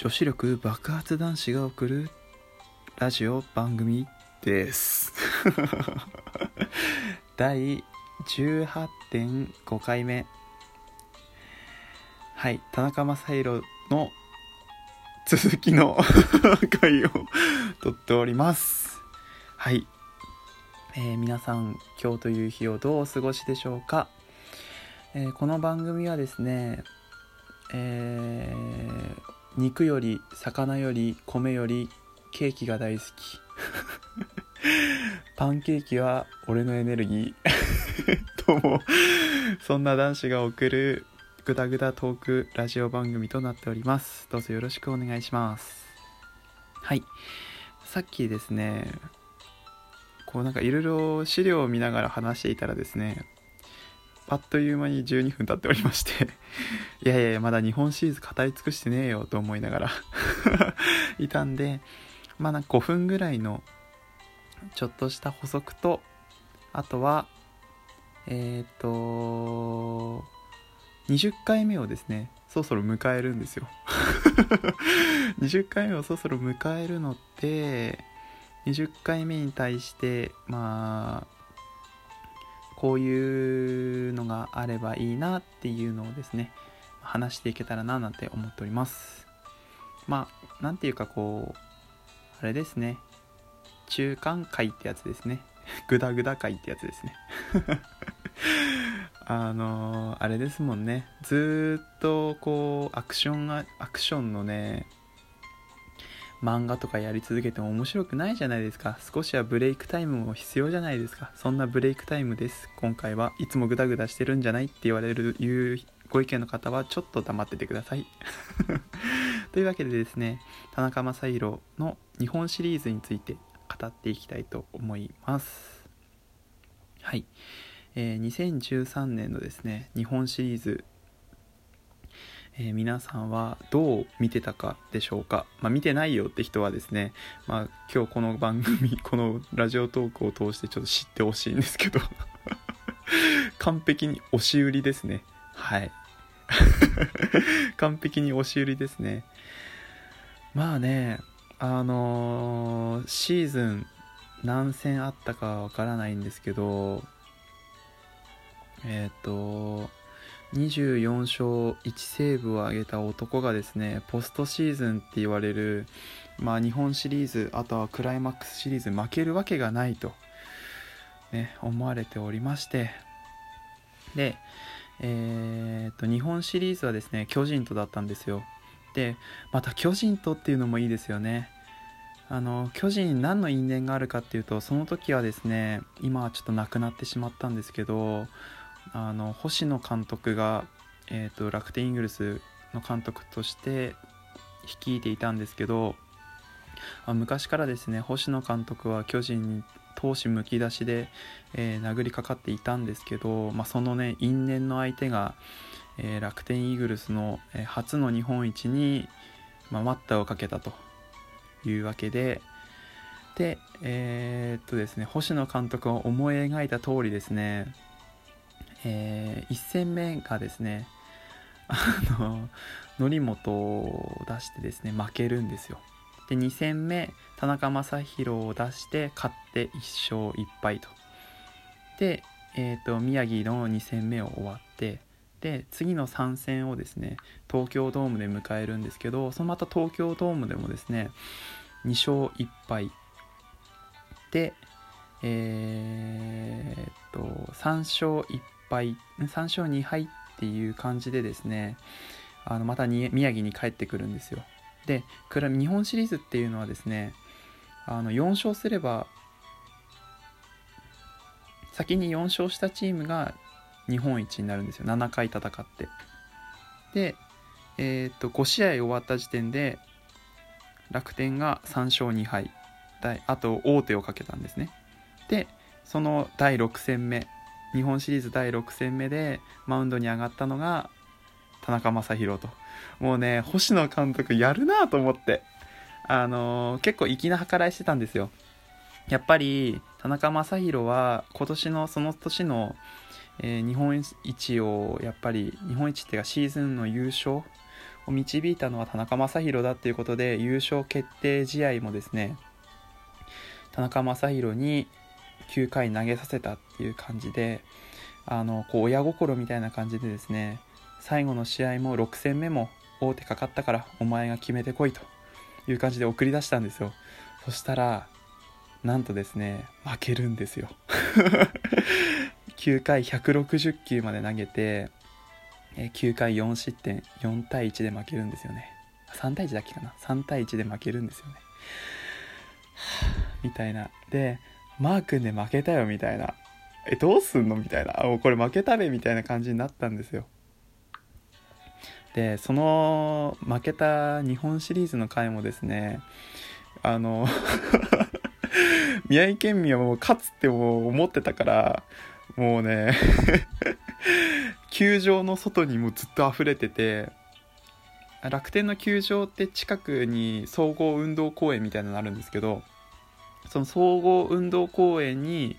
女子力爆発男子が送るラジオ番組です。第18.5回目。はい田中将大の続きの 回を撮っております。はい。えー、皆さん今日という日をどうお過ごしでしょうか、えー、この番組はですね、えー、肉より魚より米よりケーキが大好き。パンケーキは俺のエネルギー。ともそんな男子が送るグダグダトークラジオ番組となっております。どうぞよろしくお願いします。はい。さっきですねこうなんかいろいろ資料を見ながら話していたらですねあっという間に12分経っておりまして いやいやまだ日本シリーズ語り尽くしてねえよと思いながら いたんでまあなんか5分ぐらいのちょっとした補足とあとはえっ、ー、と20回目をですねそろそろ迎えるんですよ。20回目をそろそろ迎えるのって20回目に対してまあこういうのがあればいいなっていうのをですね話していけたらななんて思っております。まあ何ていうかこうあれですね。中間会ってやつですね。グダグダ会ってやつですね。あのー、あれですもんね。ずっとこうアクションがアクションのね漫画とかやり続けても面白くないじゃないですか。少しはブレイクタイムも必要じゃないですか。そんなブレイクタイムです。今回はいつもグダグダしてるんじゃないって言われるいうご意見の方はちょっと黙っててください。というわけでですね田中将大の日本シリーズについて語っていきたいと思います。はい、えー、2013年のですね日本シリーズえー、皆さんはどう見てたかでしょうか、まあ、見てないよって人はですね、まあ、今日この番組 このラジオトークを通してちょっと知ってほしいんですけど。完璧に押し売りですね。はい。完璧に押し売りですね。まあねあのー、シーズン何戦あったかわからないんですけどえっ、ー、と24勝1セーブを挙げた男がですねポストシーズンって言われる、まあ、日本シリーズあとはクライマックスシリーズ負けるわけがないと、ね、思われておりましてで、えー、っと日本シリーズはですね巨人とだったんですよ。でまた巨人とっていうのもいいですよね。あの巨人に何の因縁があるかっていうとその時はですね今はちょっと亡くなってしまったんですけどあの星野監督が、えーと、楽天イーグルスの監督として率いていたんですけどあ昔からですね星野監督は巨人に闘志むき出しで、えー、殴りかかっていたんですけど、まあ、そのね因縁の相手が、えー、楽天イーグルスの、えー、初の日本一に、まあ、待ったをかけたというわけででえー、っとですね星野監督が思い描いた通りですねえー、1戦目がですね あの則本を出してですね負けるんですよ。で2戦目田中将大を出して勝って1勝1敗と。で、えーと、宮城の2戦目を終わってで次の3戦をですね東京ドームで迎えるんですけどそのまた東京ドームでもですね2勝1敗。でえー、っと3勝1敗3勝2敗っていう感じでですねあのまたに宮城に帰ってくるんですよ。で日本シリーズっていうのはですねあの4勝すれば先に4勝したチームが日本一になるんですよ。7回戦って。でえっ、と5試合終わった時点で楽天が3勝2敗あと王手をかけたんですね。でその第6戦目日本シリーズ第6戦目でマウンドに上がったのが田中将大と。もうね星野監督やるなと思って。あのー、結構粋な計らいしてたんですよ。やっぱり田中将大は今年のその年の、えー、日本一をやっぱり日本一っていうかシーズンの優勝を導いたのは田中将大だっていうことで優勝決定試合もですね田中将大に9回投げさせたっていう感じであのこう親心みたいな感じでですね最後の試合も6戦目も大手かかったからお前が決めてこいという感じで送り出したんですよ。そしたらなんとですね負けるんですよ。9回160球まで投げて9回4失点4対1で負けるんですよね。3対1だっけかな？3対1で負けるんですよね。みたいな。でマー君で負けたよみたいな。えどうすんのみたいな。あこれ負けたべみたいな感じになったんですよ。でその負けた日本シリーズの回もですねあの宮城県民はもう勝つってもう思ってたからもうね球場の外にもずっと溢れてて楽天の球場って近くに総合運動公園みたいなのあるんですけどその総合運動公園に、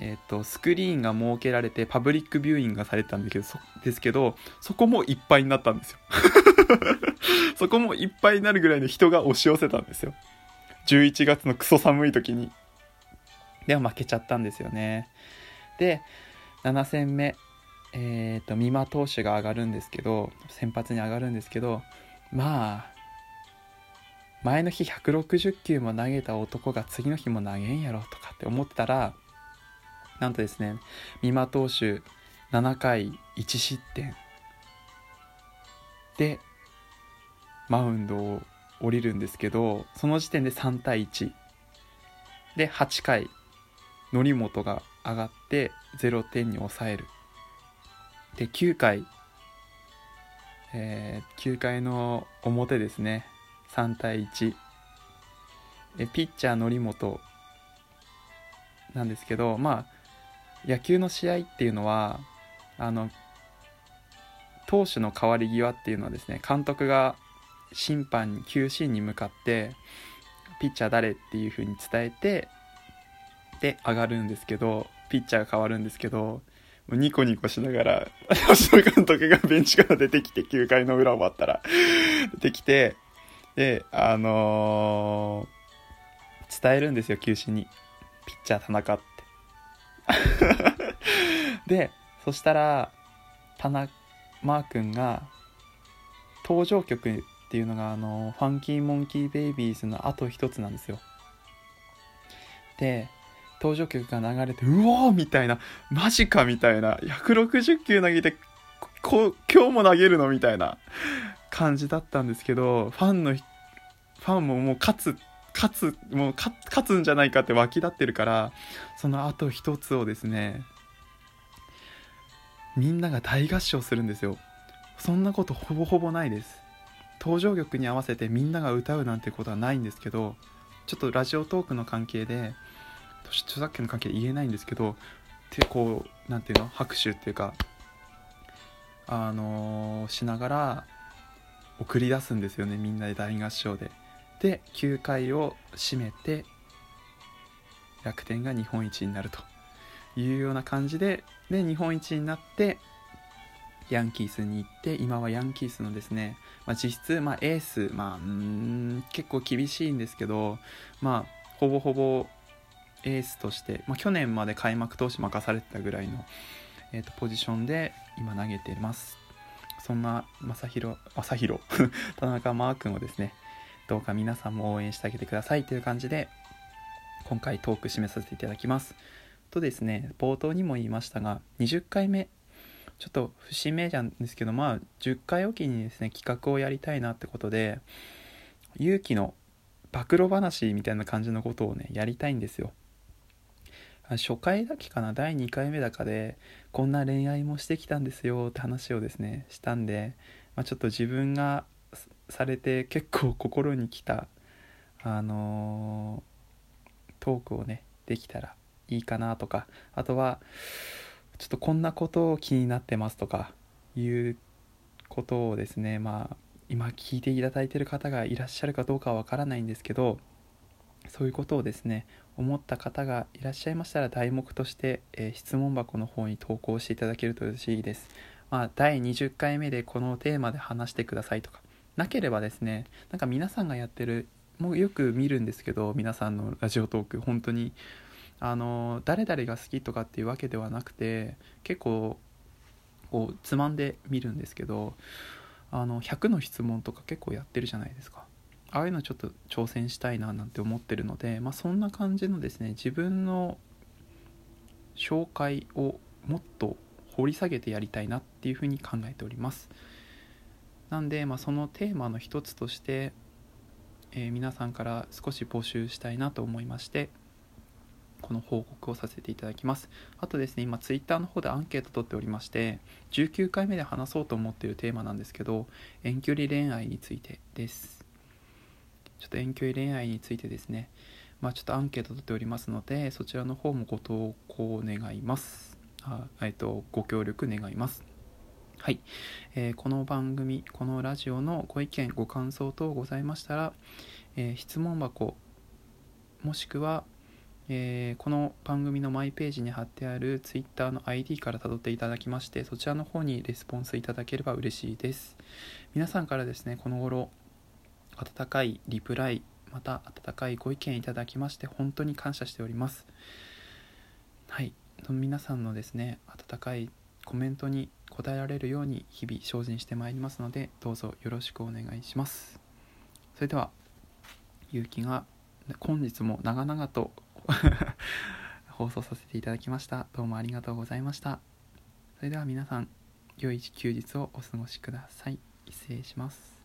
えーと、スクリーンが設けられてパブリックビューイングがされてたんですけどそですけどそこもいっぱいになったんですよ。そこもいっぱいになるぐらいの人が押し寄せたんですよ。11月のクソ寒い時に。でも負けちゃったんですよね。で7戦目えっ、ー、と美馬投手が上がるんですけど先発に上がるんですけどまあ前の日160球も投げた男が次の日も投げんやろとかって思ったらなんとですね美馬投手7回1失点。でマウンドを降りるんですけどその時点で3対1で8回則本が上がって0点に抑える。で9回、えー、9回の表ですね。3対1えピッチャー則本。なんですけどまあ野球の試合っていうのはあの投手の代わり際っていうのはですね監督が審判に球審に向かってピッチャー誰っていう風に伝えてで上がるんですけどピッチャーが変わるんですけどニコニコしながら 吉野監督がベンチから出てきて9回の裏終わったら出てきてであのー、伝えるんですよ球審に。ピッチャー田中って。でそしたら田中マー君が登場曲っていうのがあのファンキーモンキーベイビーズのあと一つなんですよ。で登場曲が流れてうおーみたいなマジかみたいな160球投げてこ今日も投げるのみたいな。感じだったんですけどファンのファンももう勝つ勝つもう勝つんじゃないかって湧き立ってるからそのあと一つをですねみんなが大合唱するんですよ。そんなことほぼほぼないです。登場曲に合わせてみんなが歌うなんてことはないんですけどちょっとラジオトークの関係で著作権の関係で言えないんですけどてこうなんていうの拍手っていうかあのー、しながら送り出すんですよねみんなで大合唱で。で9回を締めて楽天が日本一になるというような感じでで日本一になってヤンキースに行って今はヤンキースのですね、まあ、実質、まあ、エース、まあ、うん結構厳しいんですけど、まあ、ほぼほぼエースとして、まあ、去年まで開幕投手任されてたぐらいの、えーと、ポジションで今投げてますそんな正弘正弘 田中マー君をですねどうか皆さんも応援してあげてくださいという感じで今回トーク締めさせていただきます。とですね冒頭にも言いましたが20回目ちょっと節目なんですけどまあ10回おきにですね企画をやりたいなってことで勇気の暴露話みたいな感じのことをねやりたいんですよ。初回だけかな？第2回目だかでこんな恋愛もしてきたんですよって話をですねしたんで、まあ、ちょっと自分がされて結構心にきたあのー、トークをねできたらいいかなとかあとはちょっとこんなことを気になってますとかいうことをですねまあ今聞いていただいてる方がいらっしゃるかどうかはわからないんですけどそういうことをですね思った方がいらっしゃいましたら題目として、えー、質問箱の方に投稿していただけると嬉しいです。まあ、第20回目でこのテーマで話してくださいとか。なければですねなんか皆さんがやってるもうよく見るんですけど皆さんのラジオトーク本当に。あの誰々が好きとかっていうわけではなくて結構こうつまんで見るんですけどあの100の質問とか結構やってるじゃないですか。ああいうのちょっと挑戦したいななんて思ってるので、まあ、そんな感じのですね自分の紹介をもっと掘り下げてやりたいなっていうふうに考えております。なんで、まあ、そのテーマの一つとして、えー、皆さんから少し募集したいなと思いましてこの報告をさせていただきます。あとですね今ツイッターの方でアンケート取っておりまして19回目で話そうと思っているテーマなんですけど遠距離恋愛についてです。ちょっと遠距離恋愛についてですね。まあちょっとアンケート取っておりますのでそちらの方もご投稿願います。あえっとご協力願います。はい、えー、この番組このラジオのご意見ご感想等ございましたら、えー、質問箱もしくはえー、この番組のマイページに貼ってある Twitter の ID から辿っていただきましてそちらの方にレスポンスいただければ嬉しいです。皆さんからですねこの頃温かいリプライまた温かいご意見いただきまして本当に感謝しております。はい。皆さんのですね温かいコメントに答えられるように日々精進してまいりますのでどうぞよろしくお願いします。それではゆうきが本日も長々と 放送させていただきました。どうもありがとうございました。それでは皆さん良い休日をお過ごしください。失礼します。